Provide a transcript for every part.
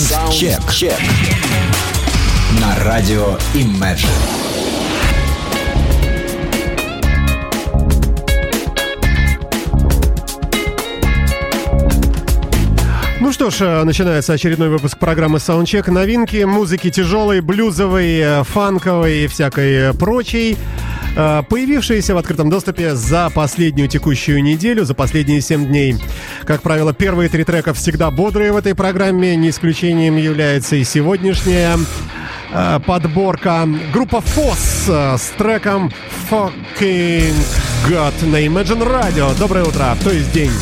Саундчек. На радио Imagine. Ну что ж, э, начинается очередной выпуск программы Soundcheck. Новинки музыки тяжелой, блюзовой, э, фанковой и всякой прочей. Появившиеся в открытом доступе за последнюю текущую неделю, за последние 7 дней. Как правило, первые три трека всегда бодрые в этой программе. Не исключением является и сегодняшняя подборка. Группа FOSS с треком Fucking God на Imagine Radio. Доброе утро, то есть день.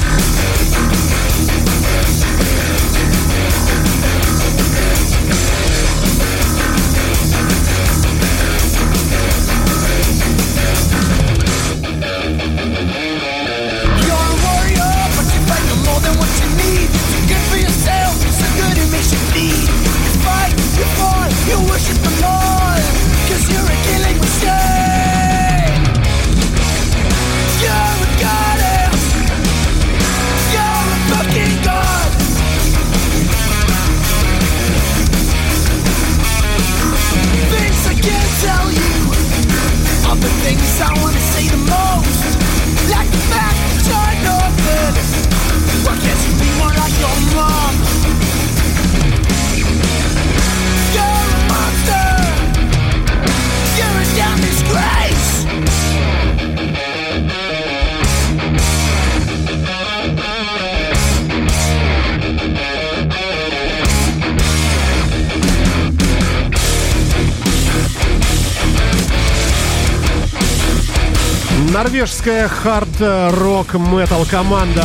Норвежская хард-рок-метал команда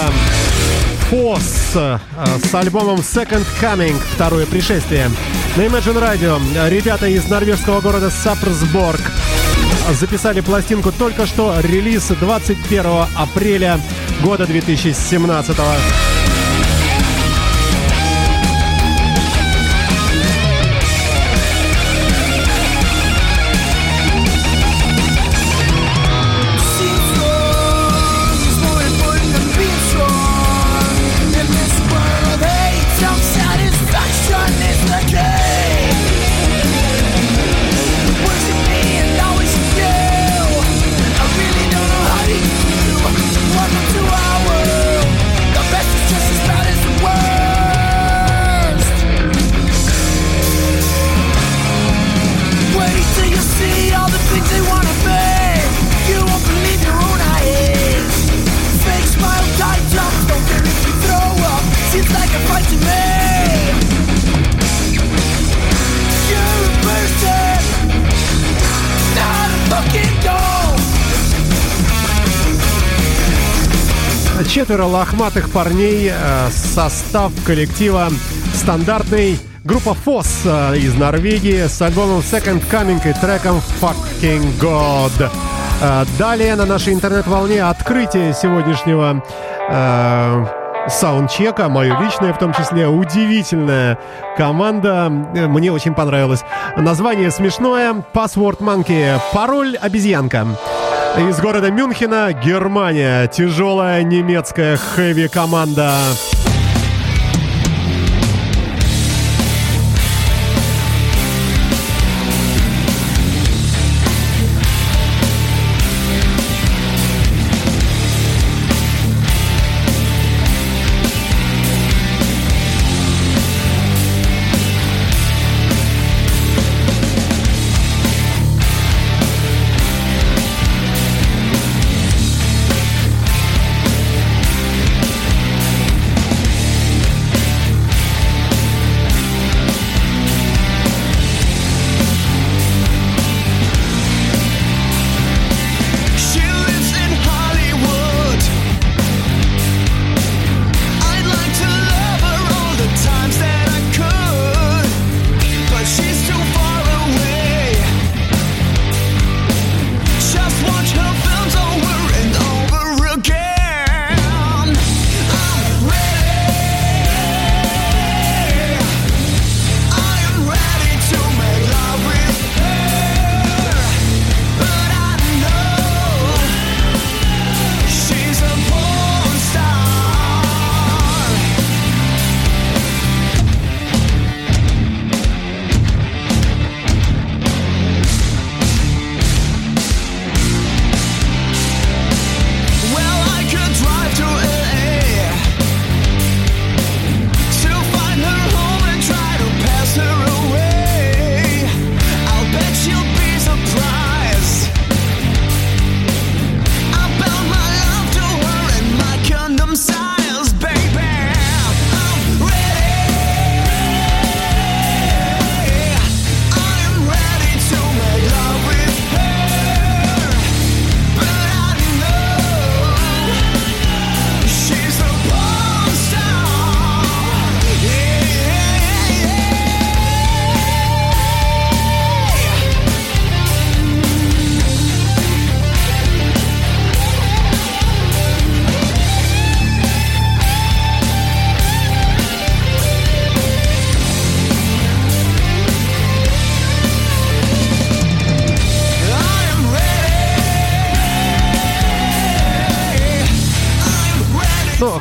FOSS э, с альбомом Second Coming, второе пришествие. На Imagine Radio ребята из норвежского города Сапрсборг записали пластинку только что, релиз 21 апреля года 2017 четверо лохматых парней, э, состав коллектива стандартный. Группа FOSS э, из Норвегии с альбомом Second Coming и треком Fucking God. Э, далее на нашей интернет-волне открытие сегодняшнего э, саундчека, мое личное в том числе, удивительная команда, мне очень понравилось. Название смешное, Password Monkey, пароль обезьянка. Из города Мюнхена, Германия. Тяжелая немецкая хэви-команда.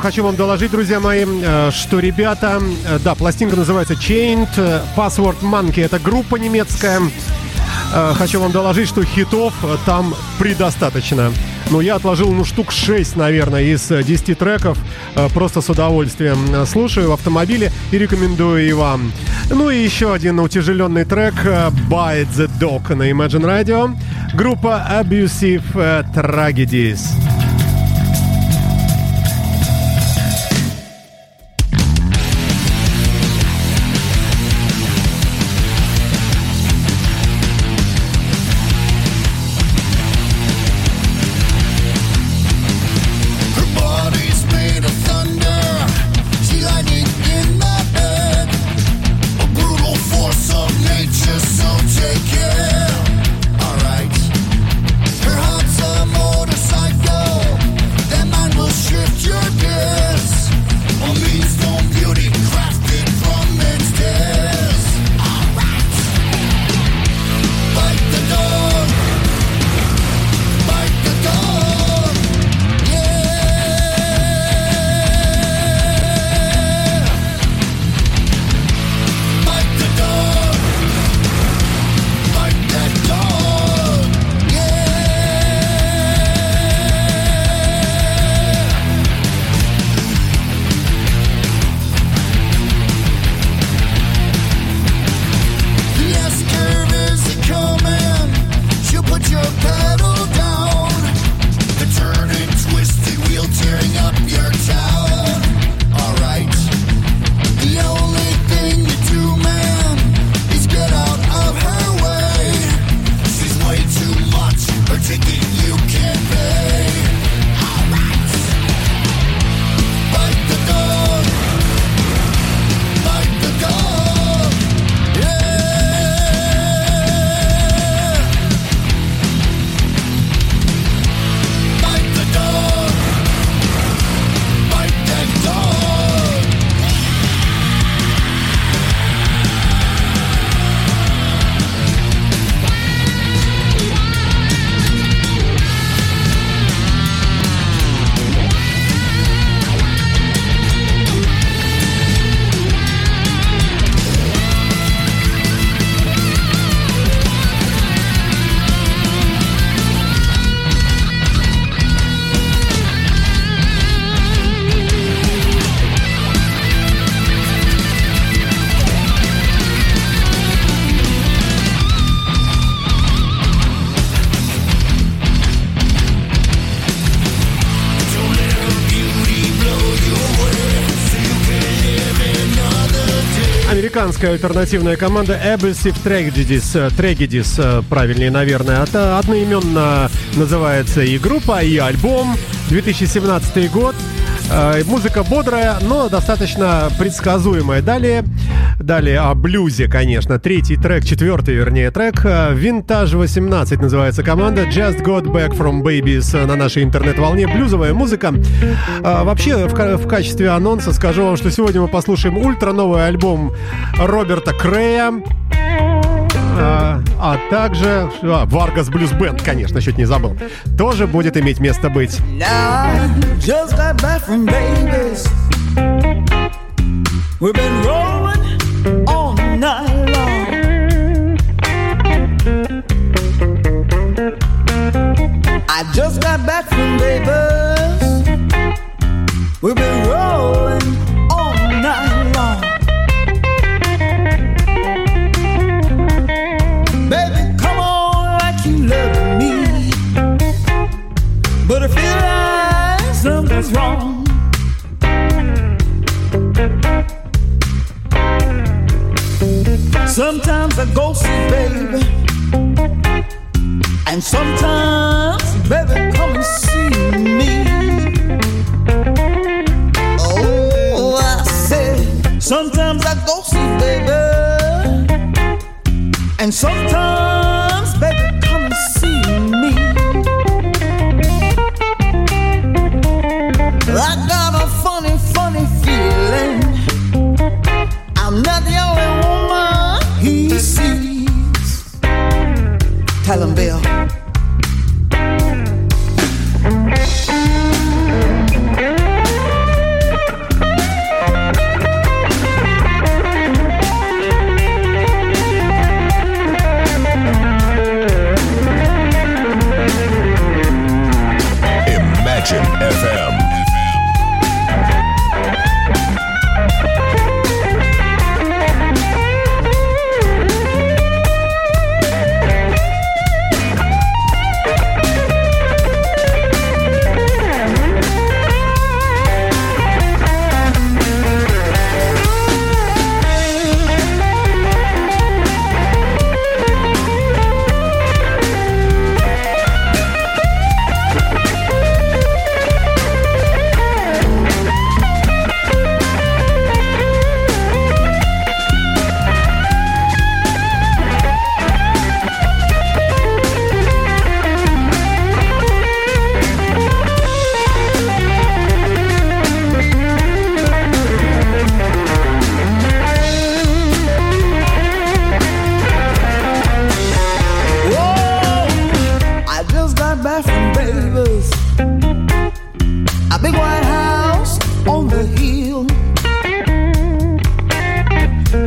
Хочу вам доложить, друзья мои, э, что ребята... Э, да, пластинка называется Chained. Password Monkey — это группа немецкая. Хочу вам доложить, что хитов там предостаточно. Ну, я отложил, ну, штук 6, наверное, из 10 треков. Просто с удовольствием слушаю в автомобиле и рекомендую и вам. Ну и еще один утяжеленный трек «Bite the Dog» на Imagine Radio. Группа Abusive Tragedies. Американская альтернативная команда Abusive Tragedies, Tragedies, правильнее, наверное. Это одноименно называется и группа, и альбом. 2017 год. Э, музыка бодрая, но достаточно предсказуемая. Далее, далее о блюзе, конечно. Третий трек, четвертый, вернее, трек. Vintage 18 называется команда. Just Got Back From Babies на нашей интернет-волне. Блюзовая музыка. А, вообще, в, в качестве анонса скажу вам, что сегодня мы послушаем ультра новый альбом Роберта Крея. А, а также а, Vargas Blues Band, конечно, чуть не забыл, тоже будет иметь место быть. We've been rolling night long. I just got back from Vegas. We've been rolling all night long. Baby, come on like you love me. But I feel like something's wrong. Sometimes I go see baby, and sometimes baby come and see me. Oh, I say sometimes I go see baby, and sometimes big white house on the hill.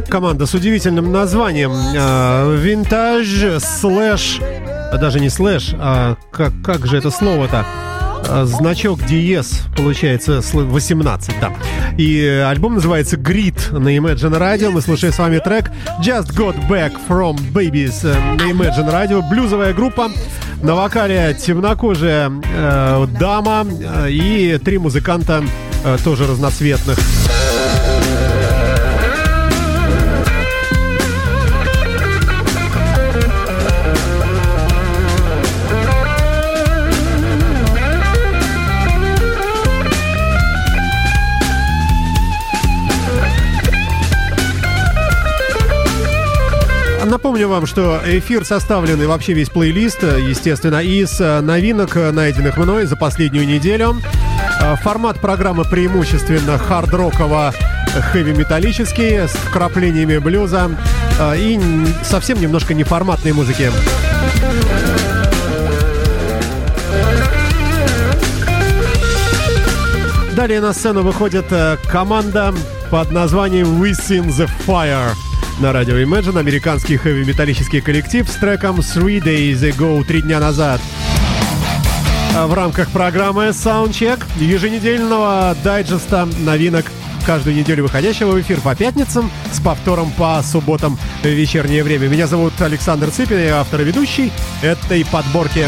Команда с удивительным названием а, Vintage слэш а даже не слэш, а как, как же это слово-то? А, значок диез, получается, 18, да. И альбом называется Grit на Imagine Radio. Мы слушаем с вами трек Just Got Back From Baby's э, на Imagine Radio. Блюзовая группа. На вокале темнокожая э, дама э, и три музыканта э, тоже разноцветных. Напомню вам, что эфир составлен и вообще весь плейлист, естественно, из э, новинок, найденных мной за последнюю неделю. Э, формат программы преимущественно хард-роково хэви-металлический с вкраплениями блюза э, и совсем немножко неформатной музыки. Далее на сцену выходит команда под названием Within the Fire – на радио Imagine американский хэви-металлический коллектив с треком Three Days Ago, три дня назад. А в рамках программы Soundcheck еженедельного дайджеста новинок каждую неделю выходящего в эфир по пятницам с повтором по субботам в вечернее время. Меня зовут Александр Цыпин, я автор и ведущий этой подборки.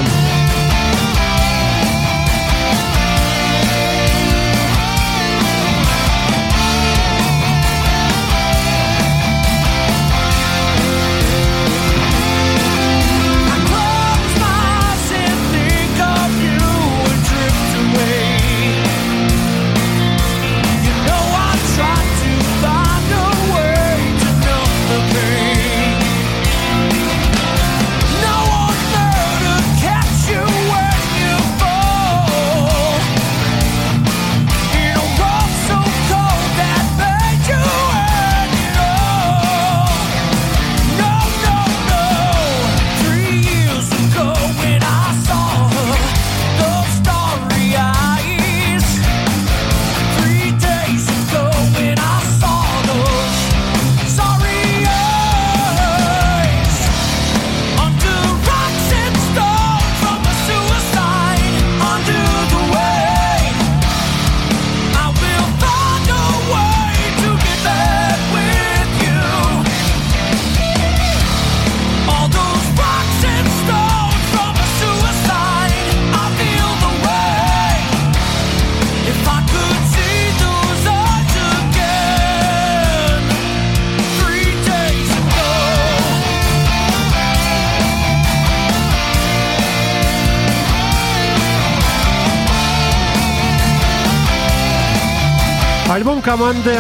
Команды,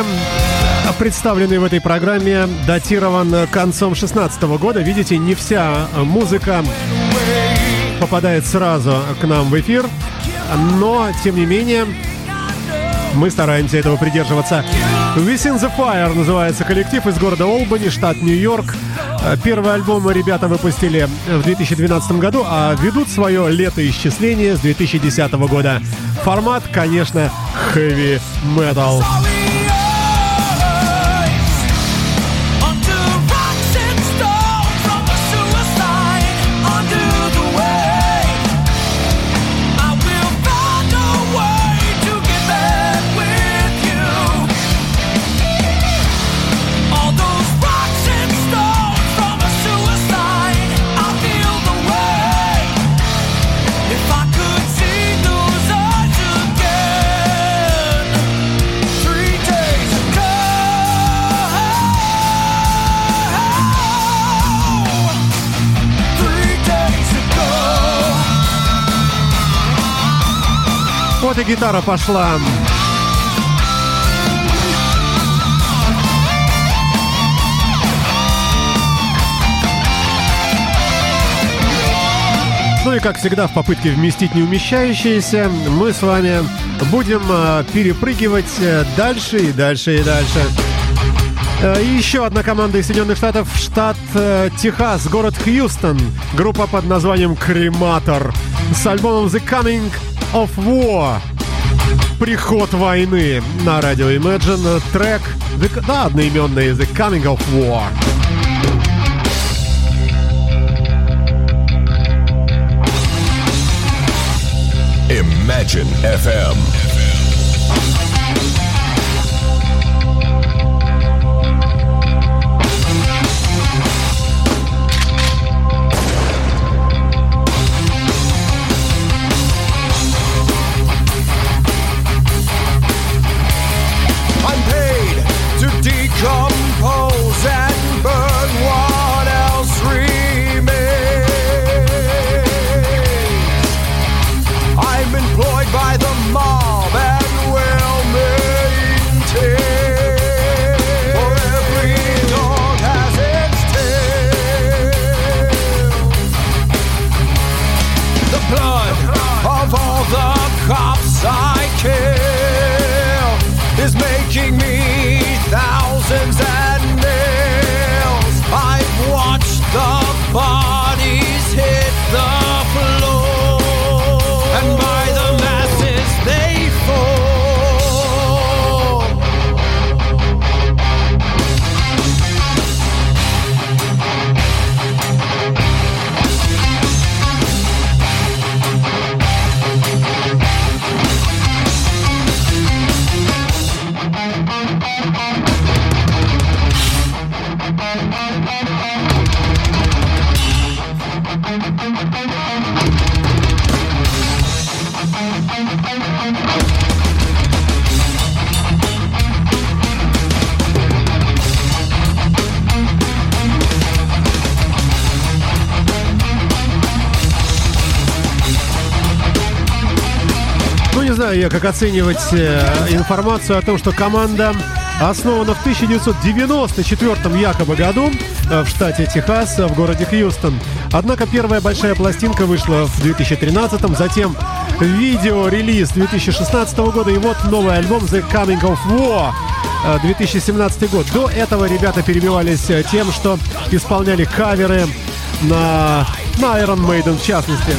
представленный в этой программе, датирован концом 16 года. Видите, не вся музыка попадает сразу к нам в эфир, но, тем не менее, мы стараемся этого придерживаться. Within the Fire называется коллектив из города Олбани, штат Нью-Йорк. Первый альбом ребята выпустили в 2012 году, а ведут свое летоисчисление с 2010 года. Формат, конечно, heavy metal. Гитара пошла. Ну и как всегда в попытке вместить неумещающиеся, мы с вами будем э, перепрыгивать э, дальше и дальше и дальше. Э, и еще одна команда из Соединенных Штатов, штат Техас, город Хьюстон. Группа под названием Крематор с альбомом The Coming of War. Приход войны на радио Imagine. Трек, да, одноименный The Coming of War. Imagine FM. Знаю я, как оценивать э, информацию о том, что команда основана в 1994 якобы году э, в штате Техас, в городе Хьюстон. Однако первая большая пластинка вышла в 2013, затем видео-релиз 2016 года и вот новый альбом The Coming of War 2017 э, год. До этого ребята перебивались тем, что исполняли каверы на, на Iron Maiden в частности.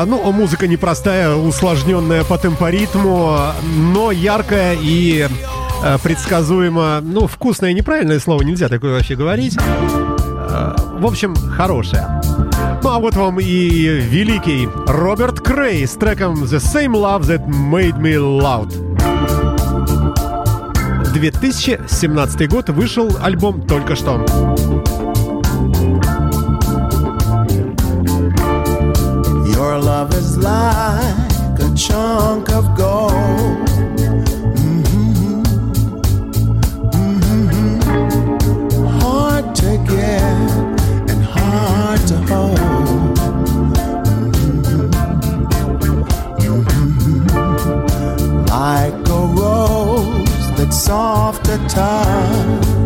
А, ну, музыка непростая, усложненная по темпоритму, но яркая и э, предсказуемо, ну, вкусное неправильное слово, нельзя такое вообще говорить. Э, в общем, хорошая. Ну а вот вам и великий Роберт Крей с треком The Same Love That Made Me Loud. 2017 год вышел альбом только что. Love is like a chunk of gold. Mm-hmm. Mm-hmm. Hard to get and hard to hold. Mm-hmm. Like a rose that's soft to touch.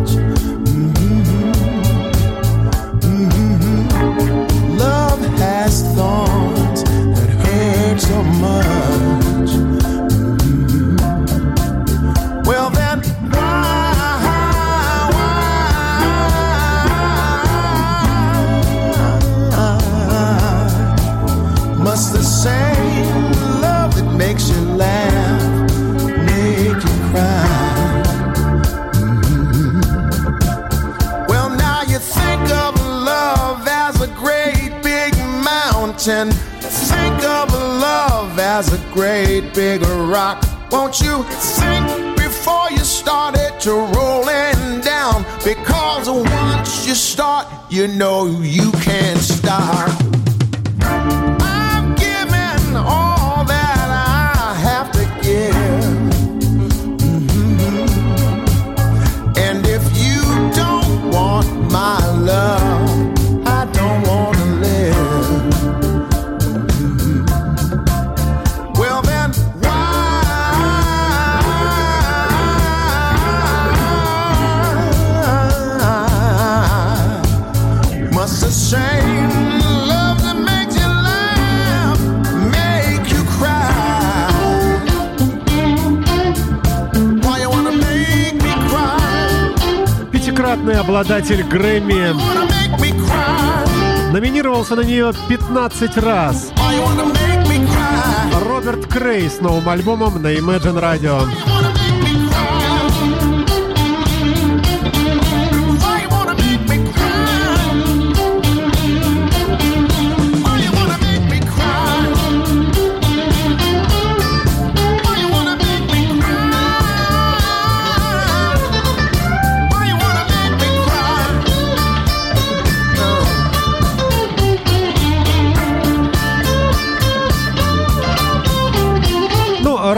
Грэмми. Номинировался на нее 15 раз. Роберт Крей с новым альбомом на Imagine Radio.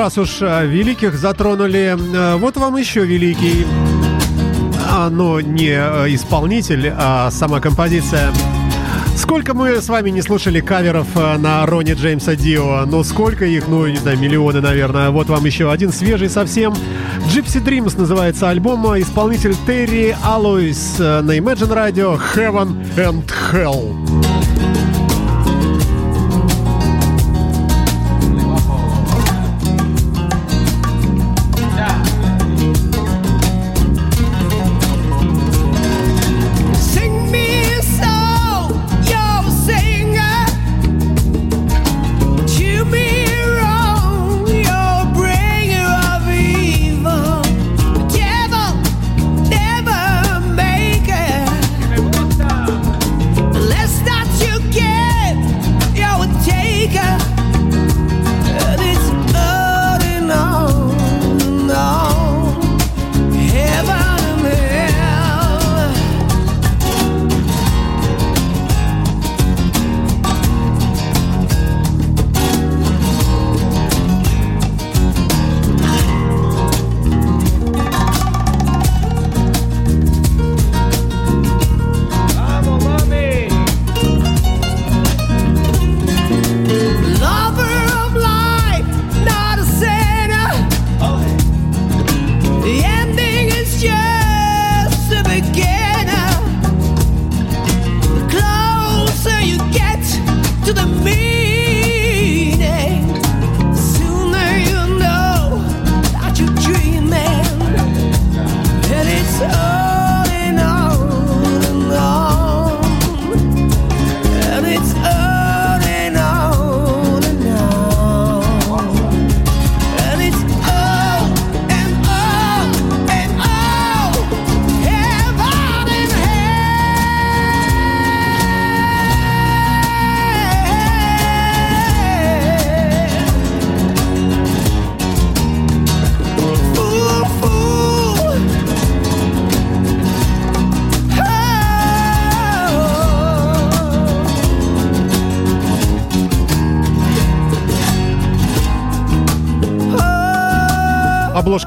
Раз уж э, великих затронули, э, вот вам еще великий. А, но не э, исполнитель, а сама композиция. Сколько мы с вами не слушали каверов на Рони Джеймса Дио? Ну, сколько их? Ну, не знаю, миллионы, наверное. Вот вам еще один свежий совсем. Gypsy Dreams называется альбом. Исполнитель Терри Алоис на Imagine Radio Heaven and Hell.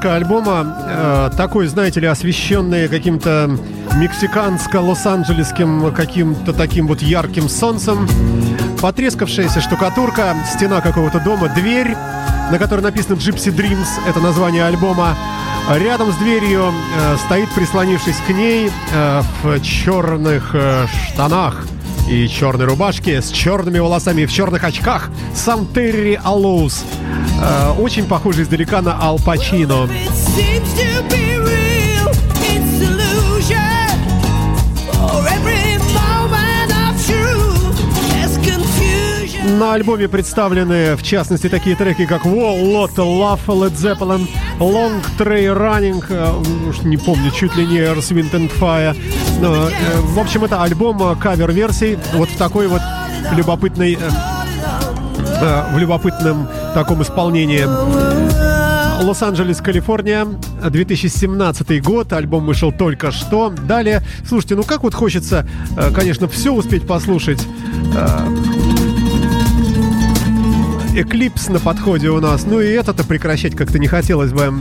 Обложка альбома э, такой, знаете ли, освещенный каким-то мексиканско-лос-анджелесским каким-то таким вот ярким солнцем. Потрескавшаяся штукатурка, стена какого-то дома, дверь, на которой написано Gypsy Dreams, это название альбома. Рядом с дверью э, стоит, прислонившись к ней, э, в черных э, штанах и черной рубашке, с черными волосами и в черных очках, сам Терри Алоус. Э, очень похожий издалека на Ал Пачино. На альбоме представлены, в частности, такие треки, как Wall, Lot, Love, Led Zeppelin, Long Tray Running, э, уж не помню, чуть ли не Earth, Wind and Fire. Э, в общем, это альбом кавер-версий вот в такой вот любопытной в любопытном таком исполнении. Лос-Анджелес, Калифорния, 2017 год, альбом вышел только что. Далее, слушайте, ну как вот хочется, э, конечно, все успеть послушать. Эклипс на подходе у нас, ну и это-то прекращать как-то не хотелось бы.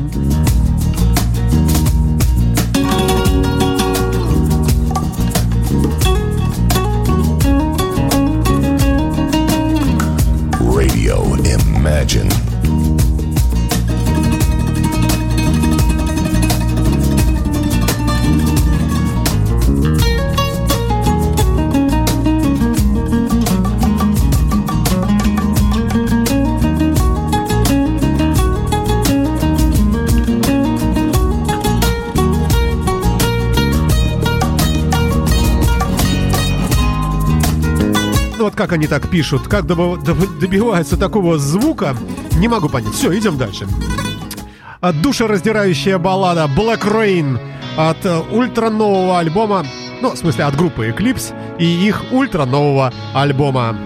Как они так пишут, как добиваются такого звука, не могу понять. Все, идем дальше. Душераздирающая баллада Black Rain от э, ультра нового альбома, ну, в смысле, от группы Eclipse и их ультра нового альбома.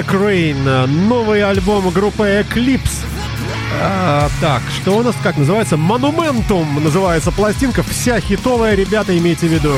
Black Rain, новый альбом группы Eclipse. А, так, что у нас как называется? Монументум называется пластинка. Вся хитовая, ребята, имейте в виду.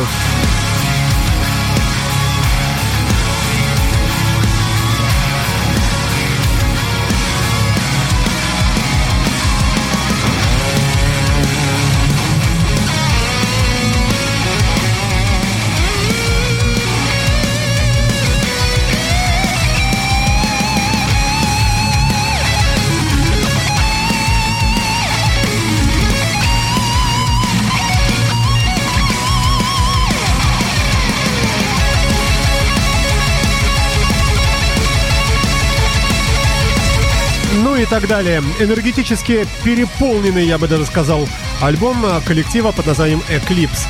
Так далее. Энергетически переполненный, я бы даже сказал, альбом коллектива под названием Eclipse.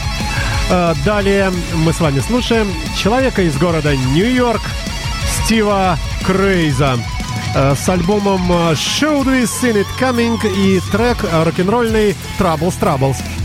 Э, далее мы с вами слушаем человека из города Нью-Йорк Стива Крейза э, с альбомом Should We Seen It Coming и трек рок-н-ролльный Troubles Troubles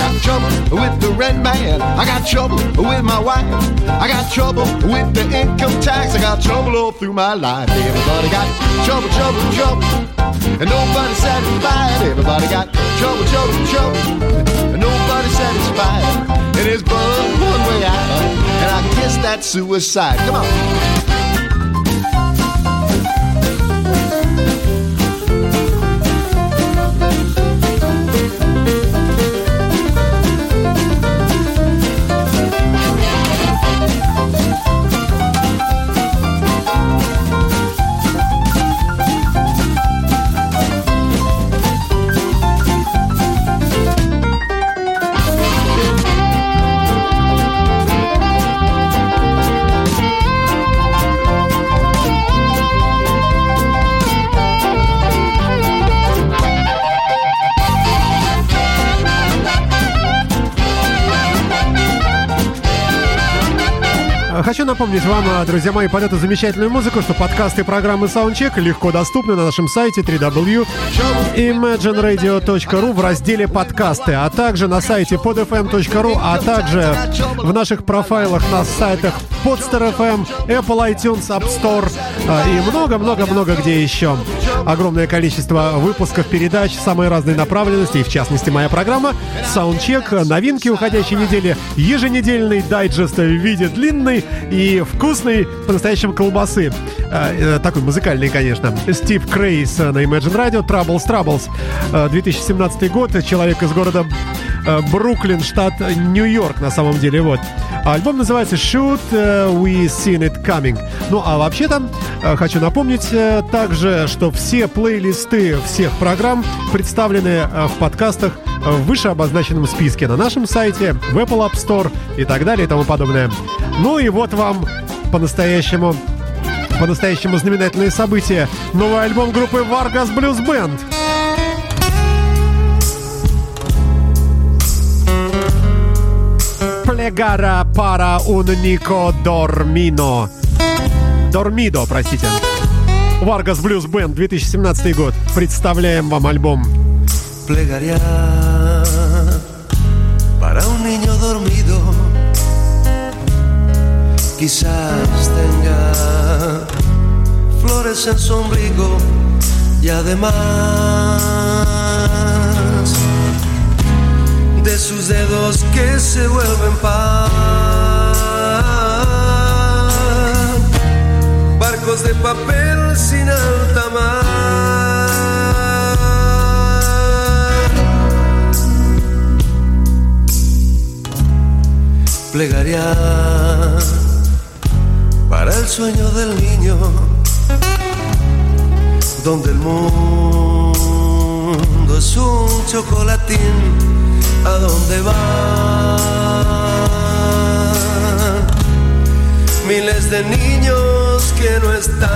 I got trouble with the red man. I got trouble with my wife. I got trouble with the income tax. I got trouble all through my life. Everybody got trouble, trouble, trouble. And nobody satisfied. Everybody got trouble, trouble, trouble. And nobody satisfied. And there's but one way out. And I guess that's suicide. Come on. Хочу напомнить вам, друзья мои, под эту замечательную музыку, что подкасты программы Soundcheck легко доступны на нашем сайте www.imagineradio.ru в разделе «Подкасты», а также на сайте podfm.ru, а также в наших профайлах на сайтах Podster FM, Apple iTunes, App Store и много-много-много где еще. Огромное количество выпусков передач самой разной направленности, и в частности моя программа Soundcheck, новинки уходящей недели, еженедельный дайджест в виде длинной и вкусной по-настоящему колбасы. Э, такой музыкальный, конечно. Стив Крейс на Imagine Radio, Troubles Troubles. 2017 год, человек из города э, Бруклин, штат Нью-Йорк на самом деле, вот. Альбом называется Shoot We Seen It Coming. Ну, а вообще-то хочу напомнить также, что все плейлисты всех программ представлены в подкастах в выше обозначенном списке на нашем сайте, в Apple App Store и так далее и тому подобное. Ну и вот вам по-настоящему по-настоящему знаменательные события. Новый альбом группы Vargas Blues Band. Плегара пара un Nico Dormino. Dormido, простите. Vargas Blues Band, 2017 год. Представляем вам альбом. Plegaria para un niño dormido. Quizás tenga flores en su ombligo y además de sus dedos que se vuelven pan. Barcos de papel sin alta mar. Plegaria para el sueño del niño, donde el mundo es un chocolatín, a donde van miles de niños que no están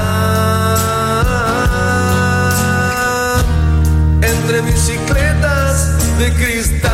entre bicicletas de cristal.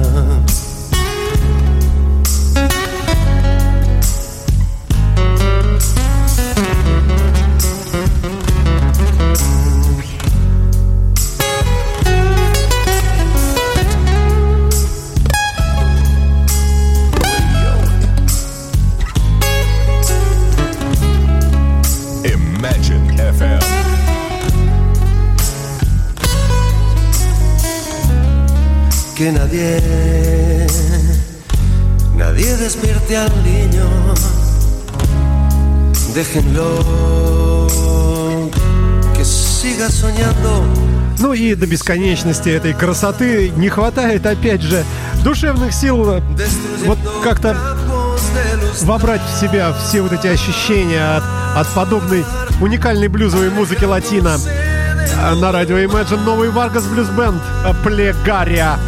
Que nadie, nadie despierte al niño. Déjenlo que siga soñando. Ну и до бесконечности этой красоты не хватает, опять же, душевных сил вот как-то вобрать в себя все вот эти ощущения от, от подобной уникальной блюзовой музыки латина. А На радио Imagine новый Vargas Blues Band Плегария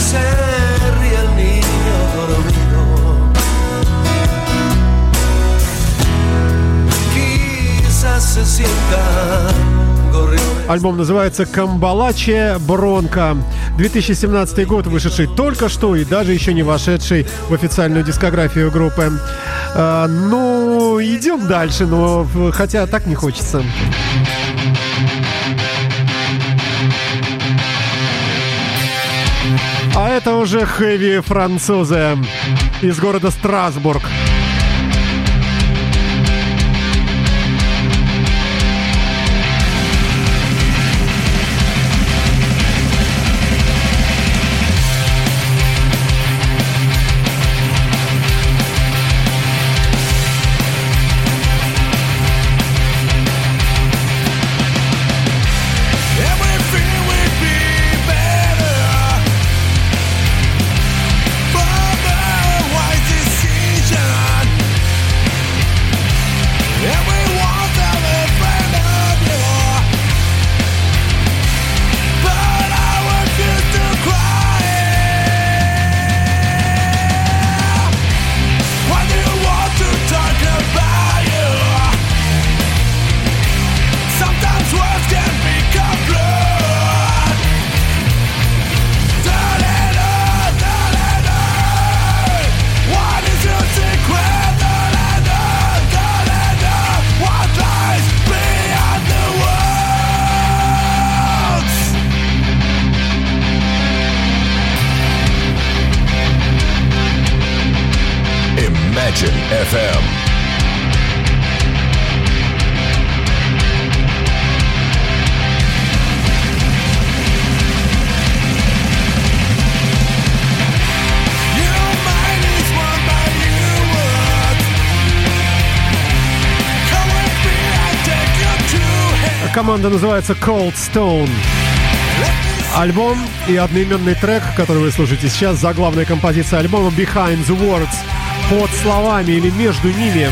Se ríe el niño dormido. Quizás se sienta gorrión. Альбом называется «Камбалаче Бронко». 2017 год, вышедший только что и даже еще не вошедший в официальную дискографию группы. А, ну, идем дальше, но хотя так не хочется. Это уже хэви французы из города Страсбург. FM. Команда называется Cold Stone. Альбом и одноименный трек, который вы слушаете сейчас, заглавная композиция альбома Behind the Words. Под словами или между ними.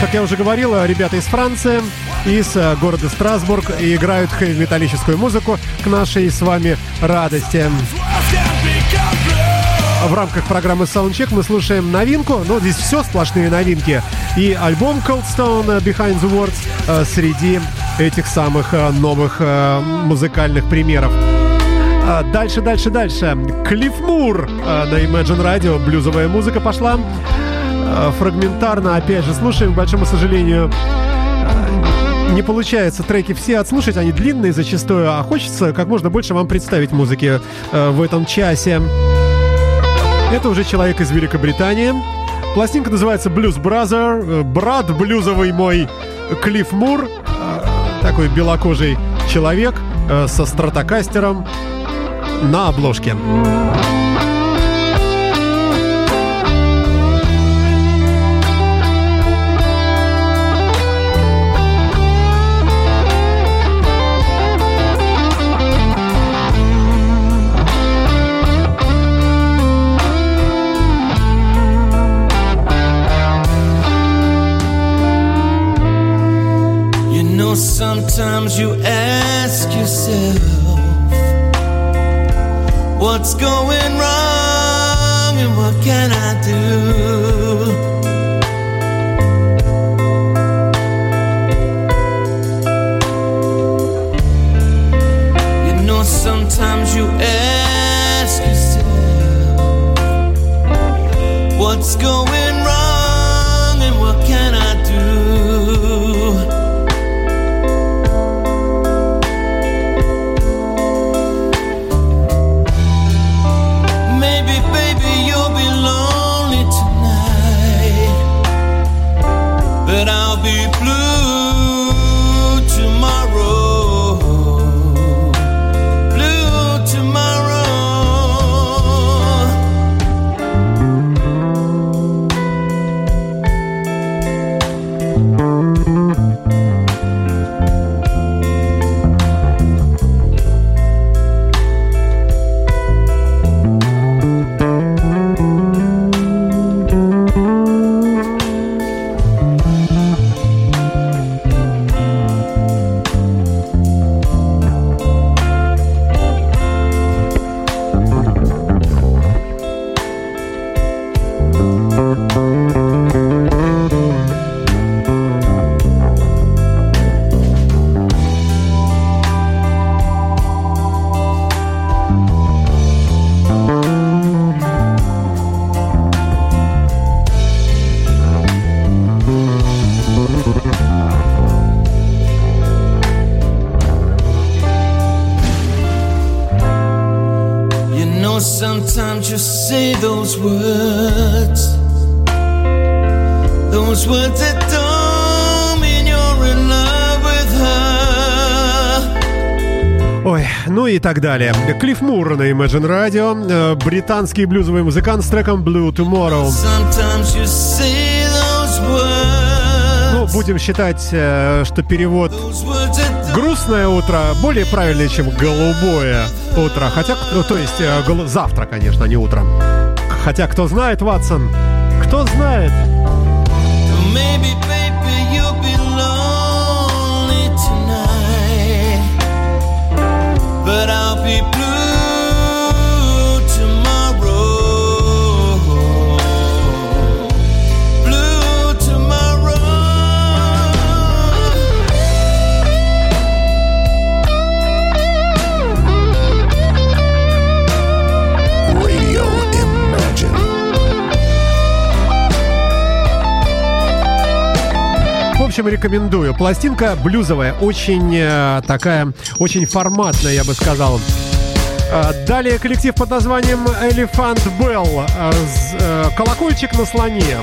Как я уже говорил, ребята из Франции, из э, города Страсбург и играют хэви-металлическую музыку к нашей с вами радости. В рамках программы Soundcheck мы слушаем новинку, но здесь все сплошные новинки. И альбом Cold Stone Behind the Words э, среди этих самых э, новых музыкальных примеров. А, дальше, дальше, дальше. Клифф Мур на Imagine Radio. Блюзовая музыка пошла. Фрагментарно, опять же, слушаем, к большому сожалению, не получается треки все отслушать, они длинные зачастую, а хочется как можно больше вам представить музыки в этом часе. Это уже человек из Великобритании. Пластинка называется Blues Brother. Брат блюзовый мой Клифф Мур. Такой белокожий человек э, со стратокастером на обложке. sometimes you ask What's going так далее. Клифф Мур на Imagine Radio, э, британский блюзовый музыкант с треком Blue Tomorrow. Ну, будем считать, э, что перевод «грустное утро» более правильный, чем «голубое утро». Хотя, ну, то есть э, завтра, конечно, не утром. Хотя, кто знает, Ватсон, кто знает? Maybe, but общем, рекомендую. Пластинка блюзовая, очень э, такая, очень форматная, я бы сказал. Э, далее коллектив под названием Elephant Bell. Э, э, Колокольчик на слоне.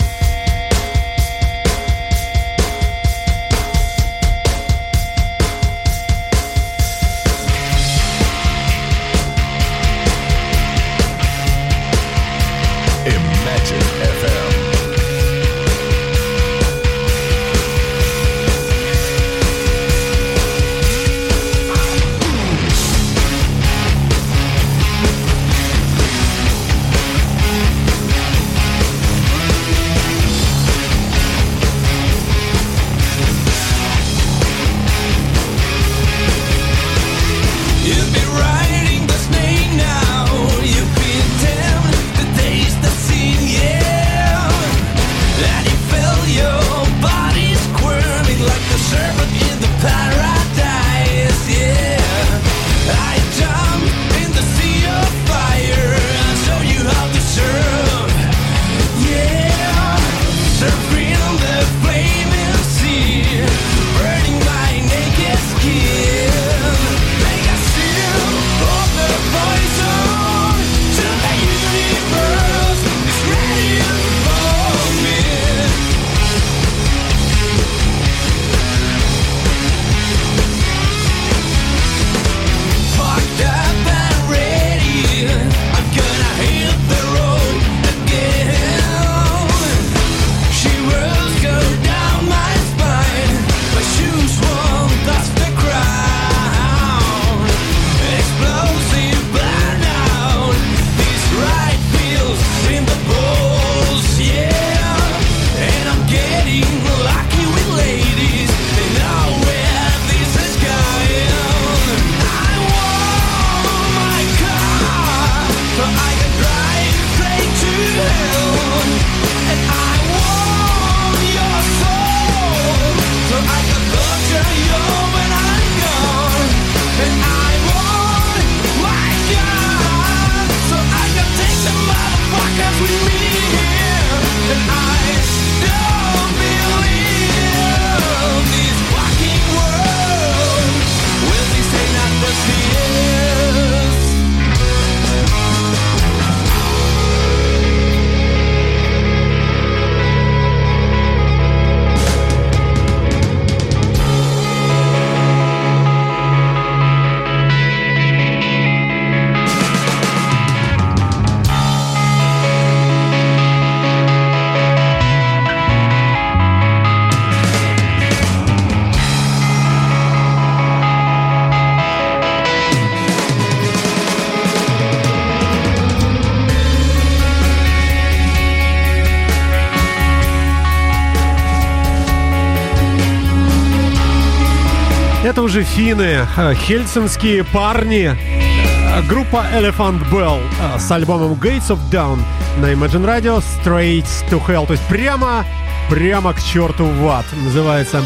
же финны, э, хельсинские парни. Э, группа Elephant Bell э, с альбомом Gates of Down на Imagine Radio Straight to Hell. То есть прямо, прямо к черту в ад называется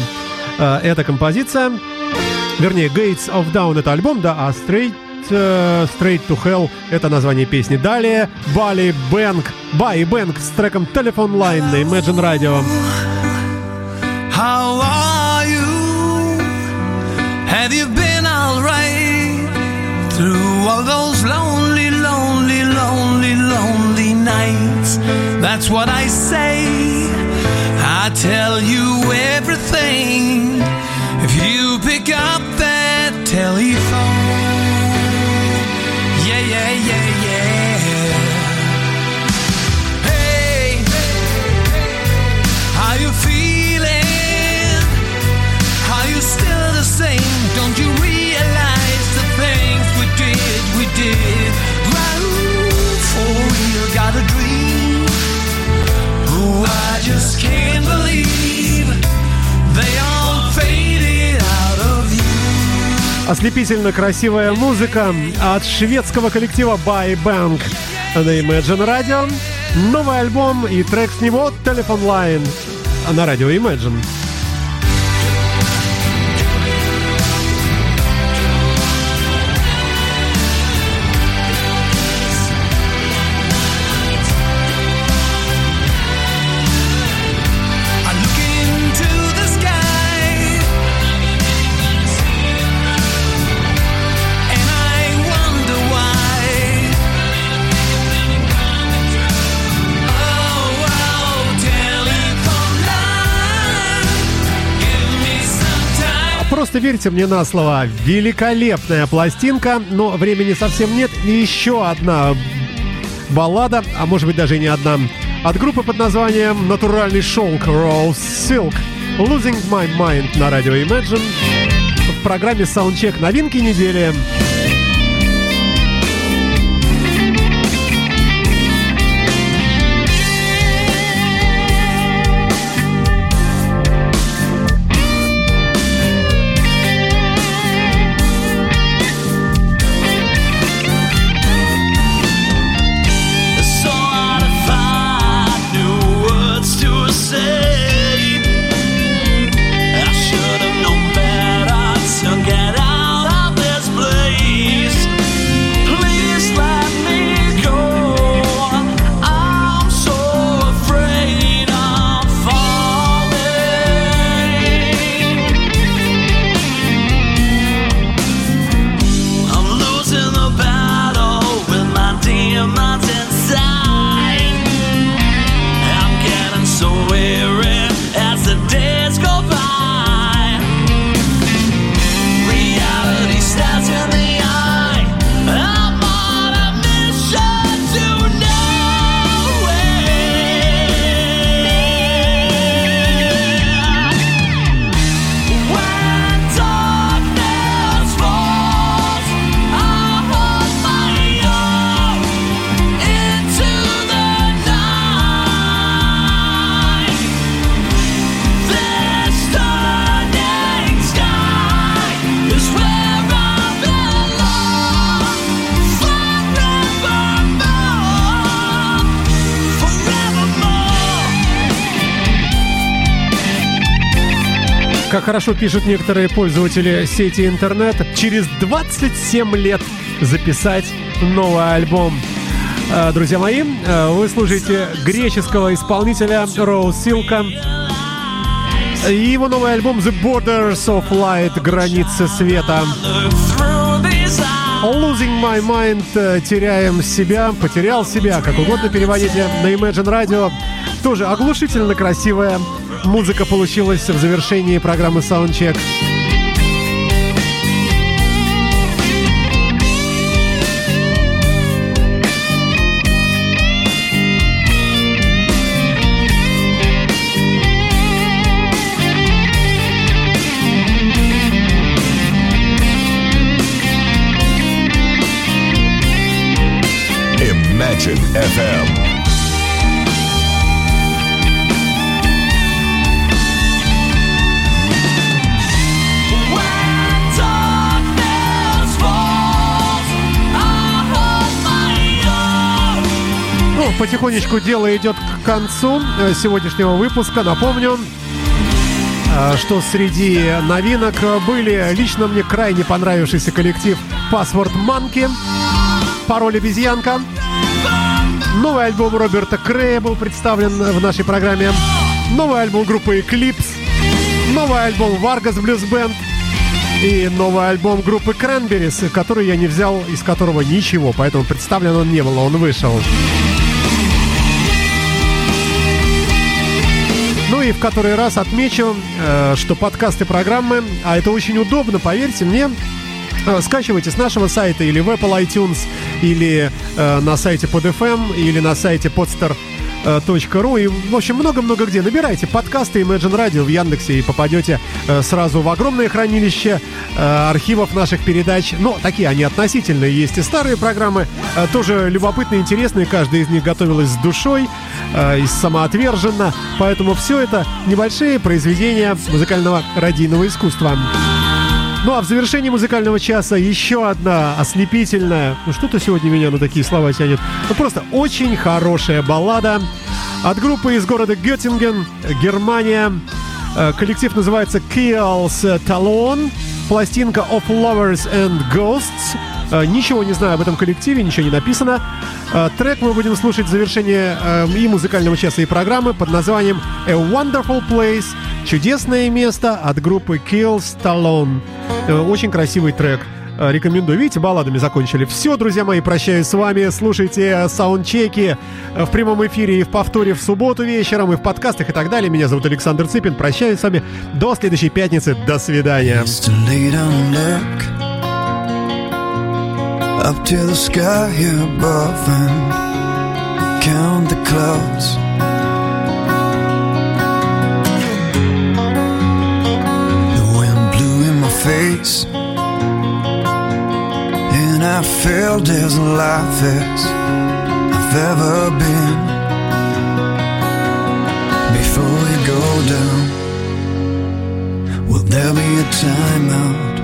эта композиция. Вернее, Gates of Down это альбом, да, а Straight Straight to Hell — это название песни. Далее Бали Бэнк, Бай Бэнк с треком Telephone Line на Imagine Radio. Have you been alright through all those lonely, lonely, lonely, lonely nights? That's what I say. I tell you everything. Ослепительно красивая музыка от шведского коллектива By Bank на Imagine Radio. Новый альбом и трек с него "Telephone Line» на радио Imagine. Просто верьте мне на слово. Великолепная пластинка, но времени совсем нет. И еще одна баллада, а может быть даже не одна, от группы под названием «Натуральный шелк» Rose Silk. Losing My Mind на радио Imagine. В программе Soundcheck новинки недели. Хорошо пишут некоторые пользователи сети интернет, через 27 лет записать новый альбом. Э, Друзья мои, э, вы слушаете греческого исполнителя Роу Силка. И его новый альбом The Borders of Light, Границы света. Losing My Mind, э, теряем себя, потерял себя, как угодно переводите на Imagine Radio. Тоже оглушительно красивая музыка получилась в завершении программы Soundcheck. Imagine FM. Потихонечку дело идет к концу э, сегодняшнего выпуска. Напомню, э, что среди новинок были лично мне крайне понравившийся коллектив Password Monkey, пароль обезьянка. Новый альбом Роберта Крея был представлен в нашей программе. Новый альбом группы Eclipse. Новый альбом Vargas Blues Band. И новый альбом группы Cranberries, который я не взял, из которого ничего, поэтому представлен он не был, он вышел. И в который раз отмечу, э, что подкасты программы, а это очень удобно, поверьте мне, э, скачивайте с нашего сайта или в Apple iTunes, или э, на сайте PodFM, или на сайте podster.ru и, в общем, много-много где. Набирайте подкасты Imagine Radio в Яндексе и попадете э, сразу в огромное хранилище э, архивов наших передач. Но такие они относительные. Есть и старые программы, э, тоже любопытные, интересные. Каждая из них готовилась с душой э, и самоотверженно. Поэтому все это небольшие произведения музыкального радийного искусства. Ну а в завершении музыкального часа еще одна ослепительная, ну что-то сегодня меня на такие слова тянет, ну просто очень хорошая баллада от группы из города Геттинген, Германия. Э, Коллектив называется Kills Talon, пластинка Of Lovers and Ghosts. Э, Ничего не знаю об этом коллективе, ничего не написано. Э, Трек мы будем слушать в завершении и музыкального часа, и программы под названием A Wonderful Place. Чудесное место от группы Kills Talon. Э, Очень красивый трек. Э, Рекомендую. Видите, балладами закончили. Все, друзья мои, прощаюсь с вами. Слушайте саундчеки э, в прямом эфире и в повторе в субботу вечером, и в подкастах и так далее. Меня зовут Александр Цыпин. Прощаюсь с вами до следующей пятницы. До свидания. Up to the sky above and count the clouds. And I felt as alive as I've ever been. Before we go down. Will there be a time out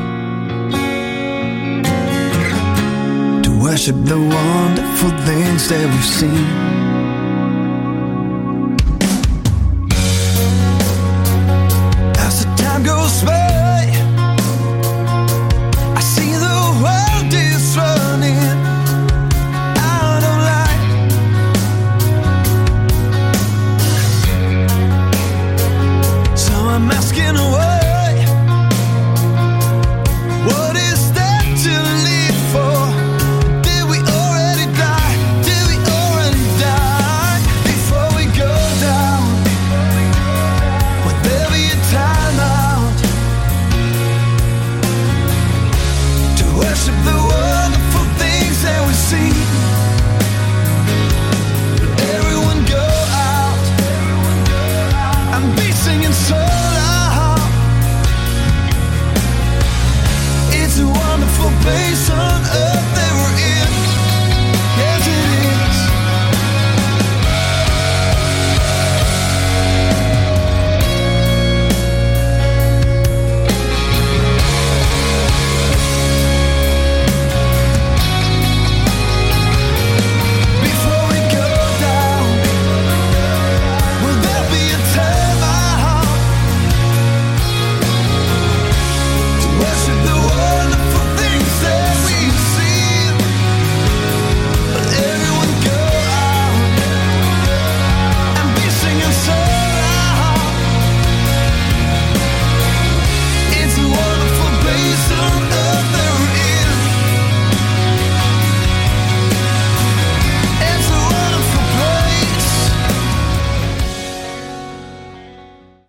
to worship the wonderful things that we've seen?